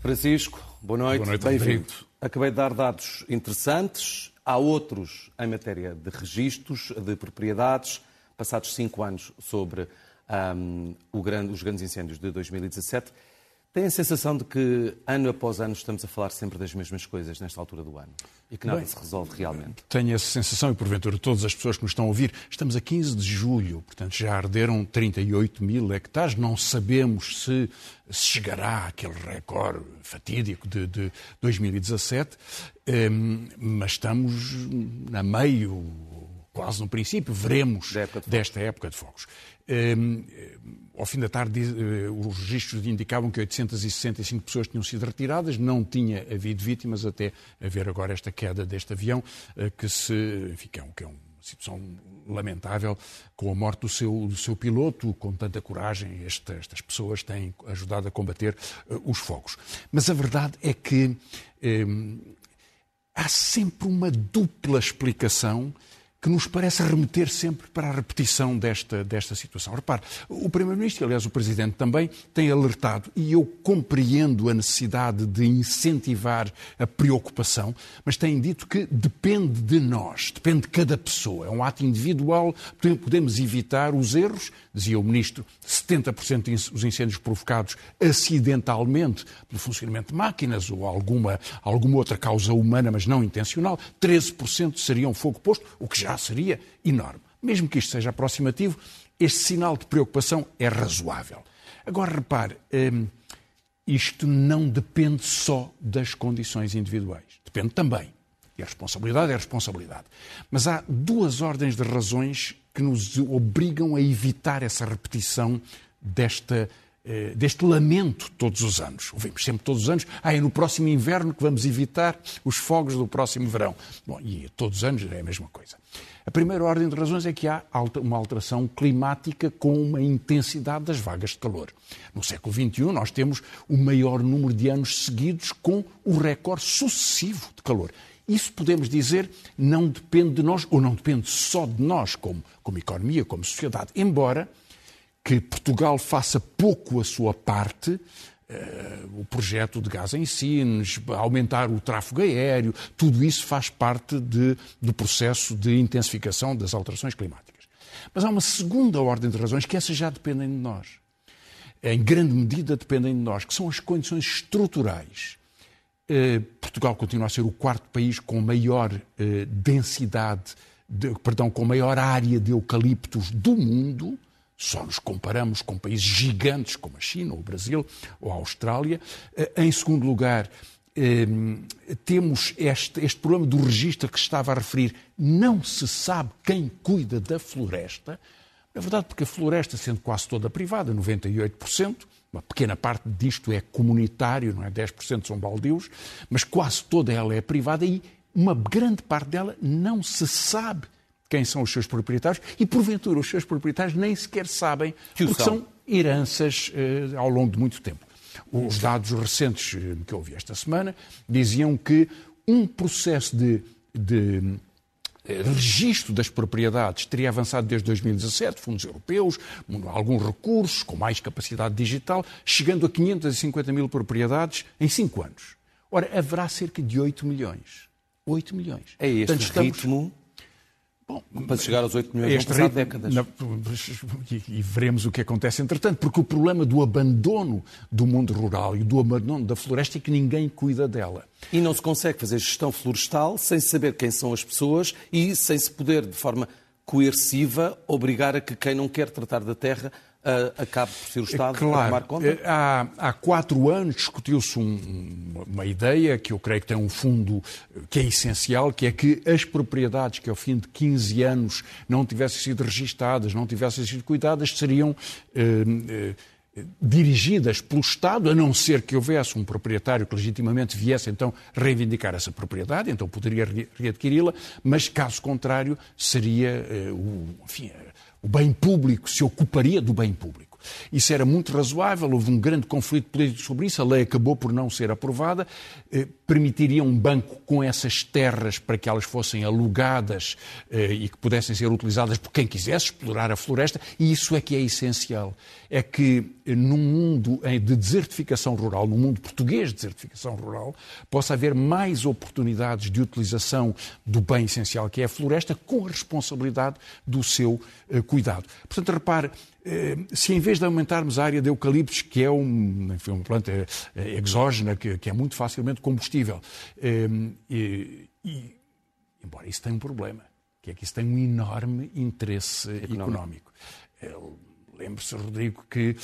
Francisco, boa noite, Boa noite, bem-vindo. Acabei de dar dados interessantes, há outros em matéria de registros, de propriedades, passados cinco anos sobre o grande- os grandes incêndios de 2017. Tem a sensação de que, ano após ano, estamos a falar sempre das mesmas coisas nesta altura do ano. E que nada Bem, se resolve realmente? Tenho essa sensação, e porventura todas as pessoas que nos estão a ouvir, estamos a 15 de julho, portanto já arderam 38 mil hectares, não sabemos se, se chegará àquele recorde fatídico de, de 2017, hum, mas estamos a meio, quase no princípio, veremos época de desta época de fogos. Hum, ao fim da tarde, eh, os registros indicavam que 865 pessoas tinham sido retiradas, não tinha havido vítimas até haver agora esta queda deste avião, eh, que, se, enfim, que é, um- que é uma situação lamentável, com a morte do seu, do seu piloto, com tanta coragem, esta- estas pessoas têm ajudado a combater eh, os fogos. Mas a verdade é que hum, há sempre uma dupla explicação que nos parece remeter sempre para a repetição desta, desta situação. Repare, o Primeiro-Ministro, e aliás o Presidente também, tem alertado, e eu compreendo a necessidade de incentivar a preocupação, mas tem dito que depende de nós, depende de cada pessoa. É um ato individual, podemos evitar os erros, dizia o Ministro, 70% dos incêndios provocados acidentalmente pelo funcionamento de máquinas ou alguma, alguma outra causa humana, mas não intencional, 13% seriam fogo posto, o que já seria enorme. Mesmo que isto seja aproximativo, este sinal de preocupação é razoável. Agora, repare, hum, isto não depende só das condições individuais. Depende também. E a responsabilidade é a responsabilidade. Mas há duas ordens de razões que nos obrigam a evitar essa repetição desta, eh, deste lamento todos os anos. Ouvimos sempre todos os anos, ah, é no próximo inverno que vamos evitar os fogos do próximo verão. Bom, e todos os anos é a mesma coisa. A primeira ordem de razões é que há uma alteração climática com uma intensidade das vagas de calor. No século XXI, nós temos o maior número de anos seguidos com o recorde sucessivo de calor. Isso podemos dizer não depende de nós, ou não depende só de nós, como, como economia, como sociedade. Embora que Portugal faça pouco a sua parte, eh, o projeto de gás em Sines, aumentar o tráfego aéreo, tudo isso faz parte de- do processo de intensificação das alterações climáticas. Mas há uma segunda ordem de razões que essas já dependem de nós. Em grande medida dependem de nós, que são as condições estruturais. Eh, Portugal continua a ser o quarto país com maior eh, densidade, de- perdão, com maior área de eucaliptos do mundo. Só nos comparamos com países gigantes como a China, ou o Brasil, ou a Austrália. Eh, Em segundo lugar, eh, temos este, este problema do registro que estava a referir. Não se sabe quem cuida da floresta. Na verdade, porque a floresta, sendo quase toda privada, 98%, uma pequena parte disto é comunitário, não é? 10% são baldios, mas quase toda ela é privada e uma grande parte dela não se sabe quem são os seus proprietários e, porventura, os seus proprietários nem sequer sabem, Que porque são. são heranças eh, ao longo de muito tempo. Os dados recentes eh, que ouvi esta semana diziam que um processo de, de eh, registro das propriedades teria avançado desde 2017, fundos europeus, alguns recursos, com mais capacidade digital, chegando a 550 mil propriedades em cinco anos. Ora, haverá cerca de 8 milhões. 8 milhões. É este Portanto, estamos- ritmo Bom, para chegar aos 8 milhões, vão este passar ritmo- décadas. na- e, e veremos o que acontece entretanto, porque o problema do abandono do mundo rural e do abandono da floresta é que ninguém cuida dela. E não se consegue fazer gestão florestal sem saber quem são as pessoas e sem se poder, de forma coerciva, obrigar a que quem não quer tratar da terra ah, acabe por ser o Estado a tomar Claro, conta. eh, há, há quatro anos discutiu-se um- uma ideia que eu creio que tem um fundo que é essencial, que é que as propriedades que ao fim de 15 anos não tivessem sido registadas, não tivessem sido cuidadas, seriam eh, eh, dirigidas pelo Estado, a não ser que houvesse um proprietário que legitimamente viesse então reivindicar essa propriedade, então poderia re- readquiri-la, mas caso contrário seria eh, o, enfim, o bem público, se ocuparia do bem público. Isso era muito razoável, houve um grande conflito político sobre isso, a lei acabou por não ser aprovada, eh, permitiria um banco com essas terras para que elas fossem alugadas eh, e que pudessem ser utilizadas por quem quisesse explorar a floresta, e isso é que é essencial. É que eh, num mundo de desertificação rural, num mundo português de desertificação rural, possa haver mais oportunidades de utilização do bem essencial que é a floresta, com a responsabilidade do seu cuidado. Portanto, repare, eh, se em vez de aumentarmos a área de eucaliptos, que é um, enfim, uma planta eh, exógena, que, que, é muito facilmente combustível, eh, e, e, embora isso tenha um problema, que é que isso tem um enorme interesse económico. económico. Lembre-se, Rodrigo, que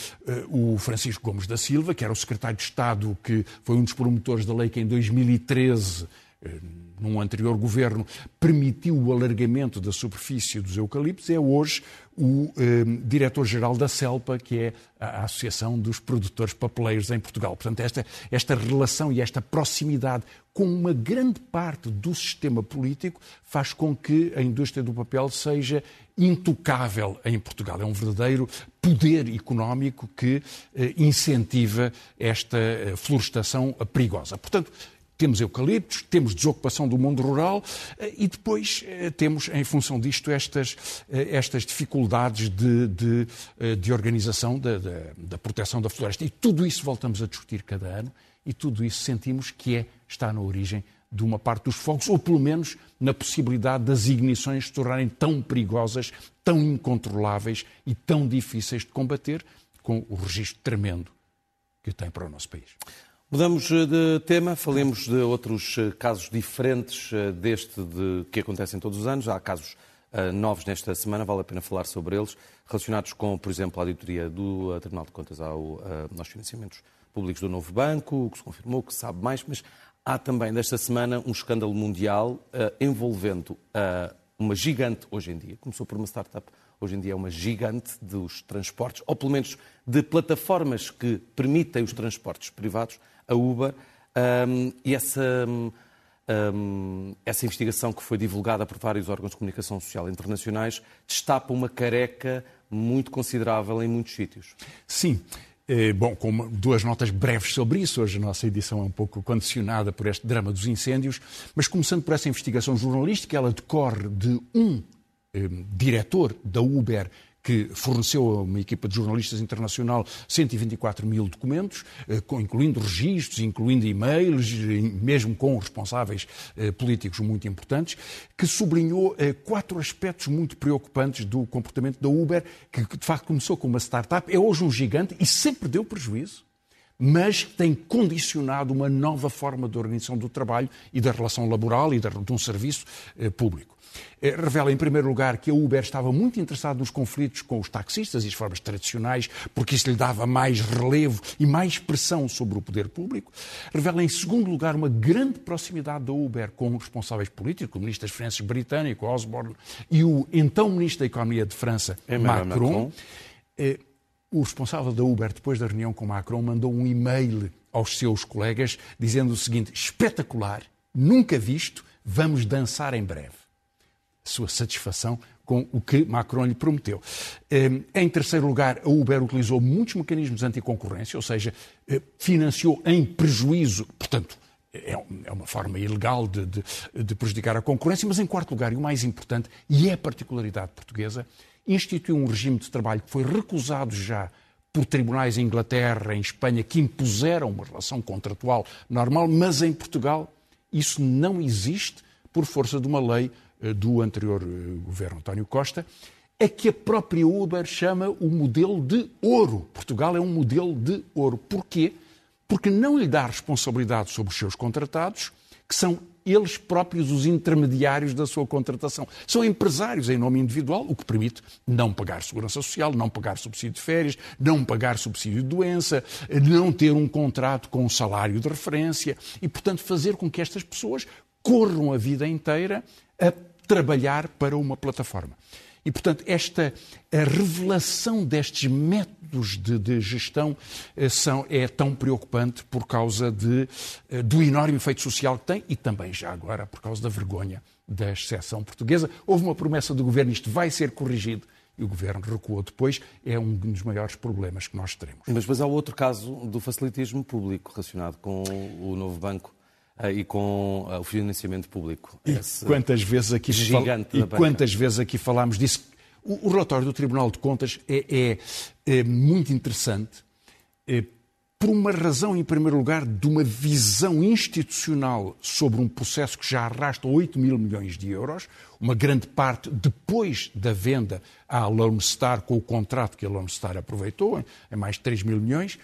uh, o Francisco Gomes da Silva, que era o secretário de Estado, que foi um dos promotores da lei que em 2013 num anterior governo, permitiu o alargamento da superfície dos eucaliptos, é hoje o eh, diretor-geral da CELPA, que é a Associação dos Produtores Papeleiros em Portugal. Portanto, esta, esta relação e esta proximidade com uma grande parte do sistema político faz com que a indústria do papel seja intocável em Portugal. É um verdadeiro poder económico que eh, incentiva esta eh, florestação perigosa. Portanto, temos eucaliptos, temos desocupação do mundo rural eh, e depois eh, temos, em função disto, estas, eh, estas dificuldades de, de, de organização da, da, da proteção da floresta. E tudo isso voltamos a discutir cada ano e tudo isso sentimos que é, está na origem de uma parte dos fogos, ou pelo menos na possibilidade das ignições se tornarem tão perigosas, tão incontroláveis e tão difíceis de combater, com o registro tremendo que tem para o nosso país. Mudamos eh, de tema, falemos de outros eh, casos diferentes eh, deste de, que acontecem todos os anos. Há casos uh, novos nesta semana, vale a pena falar sobre eles, relacionados com, por exemplo, a auditoria do uh, Tribunal de Contas ao, uh, aos financiamentos públicos do novo banco, que se confirmou, que se sabe mais, mas há também desta semana um escândalo mundial envolvendo uma gigante hoje em dia, começou por uma startup hoje em dia é uma gigante dos transportes, ou pelo menos de plataformas que permitem os transportes privados, a Uber, um, e essa, um, essa investigação que foi divulgada por vários órgãos de comunicação social internacionais destapa uma careca muito considerável em muitos sítios. Sim. Eh, bom, com duas notas breves sobre isso, hoje a nossa edição é um pouco condicionada por este drama dos incêndios, mas começando por essa investigação jornalística, ela decorre de um eh, diretor da Uber que forneceu a uma equipa de jornalistas internacional 124 mil documentos, eh, incluindo registros, incluindo e-mails, mesmo com responsáveis eh, políticos muito importantes, que sublinhou quatro aspectos muito preocupantes do comportamento da Uber, que de facto começou como uma startup, é hoje um gigante e sempre deu prejuízo mas tem condicionado uma nova forma de organização do trabalho e da relação laboral e de um serviço público. Eh, revela, em primeiro lugar, que a Uber estava muito interessada nos conflitos com os taxistas e as formas tradicionais, porque isso lhe dava mais relevo e mais pressão sobre o poder público. Revela, em segundo lugar, uma grande proximidade da Uber com responsáveis políticos, o ministro das Finanças britânico, Osborne, e o então ministro da Economia de França, Macron. Macron. O responsável da Uber, depois da reunião com Macron, mandou um e-mail aos seus colegas dizendo o seguinte: espetacular, nunca visto, vamos dançar em breve sua satisfação com o que Macron lhe prometeu. Ehm, em terceiro lugar, a Uber utilizou muitos mecanismos anticoncorrência, ou seja, eh, financiou em prejuízo, portanto, é, é uma forma ilegal de, de, de, prejudicar a concorrência, mas em quarto lugar, e o mais importante, e é a particularidade portuguesa, instituiu um regime de trabalho que foi recusado já por tribunais em Inglaterra, em Espanha, que impuseram uma relação contratual normal, mas em Portugal isso não existe por força de uma lei eh, do anterior eh, governo António Costa, é que a própria Uber chama o modelo de ouro. Portugal é um modelo de ouro. Porquê? Porque não lhe dá responsabilidade sobre os seus contratados, que são eles próprios os intermediários da sua contratação. São empresários em nome individual, o que permite não pagar segurança social, não pagar subsídio de férias, não pagar subsídio de doença, não ter um contrato com um salário de referência e, portanto, fazer com que estas pessoas corram a vida inteira a trabalhar para uma plataforma. E, portanto, esta a revelação destes métodos de, de gestão eh, são, é tão preocupante por causa de, eh, do enorme efeito social que tem e também, já agora, por causa da vergonha da exceção portuguesa. Houve uma promessa do governo, isto vai ser corrigido e o governo recuou depois. É um dos maiores problemas que nós teremos. Mas depois há outro caso do facilitismo público relacionado com o novo banco eh, e com o financiamento público. E quantas vezes aqui gigante e quantas vezes aqui falámos disso? O, o relatório do Tribunal de Contas é, é, é muito interessante. É, por uma razão, em primeiro lugar, de uma visão institucional sobre um processo que já arrasta 8 mil milhões de euros, uma grande parte depois da venda à Lone Star, com o contrato que a Lone Star aproveitou, em mais de 3 mil milhões.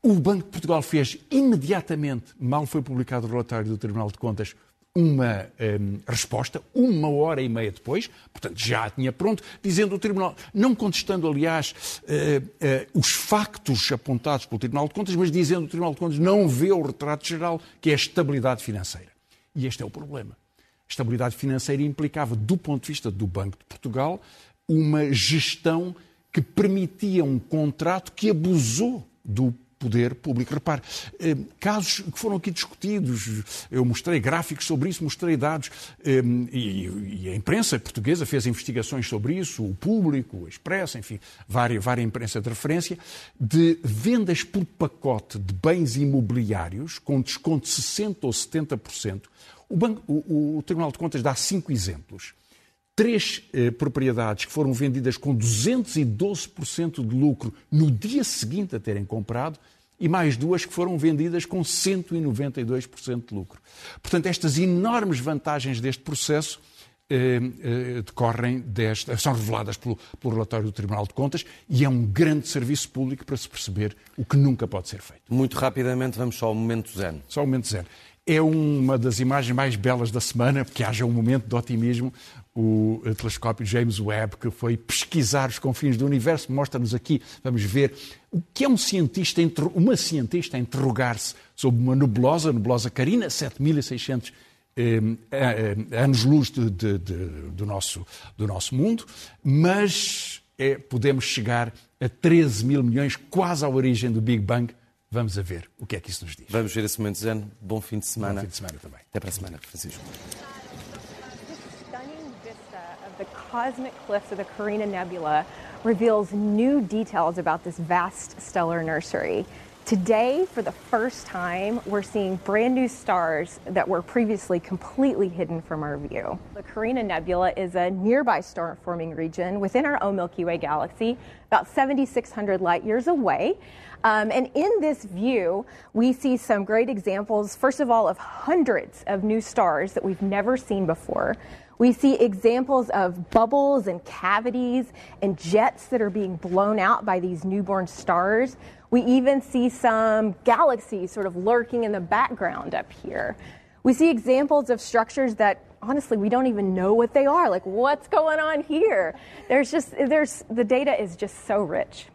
O Banco de Portugal fez imediatamente, mal foi publicado o relatório do Tribunal de Contas, uma um, resposta, uma hora e meia depois, portanto já tinha pronto, dizendo o Tribunal, não contestando, aliás, uh, uh, os factos apontados pelo Tribunal de Contas, mas dizendo o Tribunal de Contas não vê o retrato geral, que é a estabilidade financeira. E este é o problema. A estabilidade financeira implicava, do ponto de vista do Banco de Portugal, uma gestão que permitia um contrato que abusou do poder público. Repare, eh, casos que foram aqui discutidos, eu mostrei gráficos sobre isso, mostrei dados, eh, e a imprensa portuguesa fez investigações sobre isso, o público, a Expresso, enfim, várias, várias imprensa de referência, de vendas por pacote de bens imobiliários com desconto de 60% ou 70%. O, banco, o, o Tribunal de Contas dá cinco exemplos três eh, propriedades que foram vendidas com 212% de lucro no dia seguinte a terem comprado e mais duas que foram vendidas com 192% de lucro. Portanto, estas enormes vantagens deste processo eh, eh, decorrem desta, são reveladas pelo, pelo, relatório do Tribunal de Contas e é um grande serviço público para se perceber o que nunca pode ser feito. Muito rapidamente, vamos só ao momento zen. Só ao momento zen. É uma das imagens mais belas da semana, porque haja um momento de otimismo o telescópio James Webb, que foi pesquisar os confins do universo, mostra-nos aqui, vamos ver, o que é um cientista, uma cientista a interrogar-se sobre uma nebulosa, a nebulosa Carina, 7600 eh, eh, anos-luz do, nosso, do nosso mundo, mas é, podemos chegar a 13 mil milhões, quase à origem do Big Bang. Vamos a ver o que é que isso nos diz. Vamos ver esse momento, Zen. Bom fim de semana. Bom fim de semana também. Até para a semana, Francisco. Cosmic cliffs of the Carina Nebula reveals new details about this vast stellar nursery. Today, for the first time, we're seeing brand new stars that were previously completely hidden from our view. The Carina Nebula is a nearby star forming region within our own Milky Way galaxy, about 7,600 light years away. Um, and in this view, we see some great examples, first of all, of hundreds of new stars that we've never seen before. We see examples of bubbles and cavities and jets that are being blown out by these newborn stars. We even see some galaxies sort of lurking in the background up here. We see examples of structures that honestly we don't even know what they are. Like what's going on here? There's just there's the data is just so rich.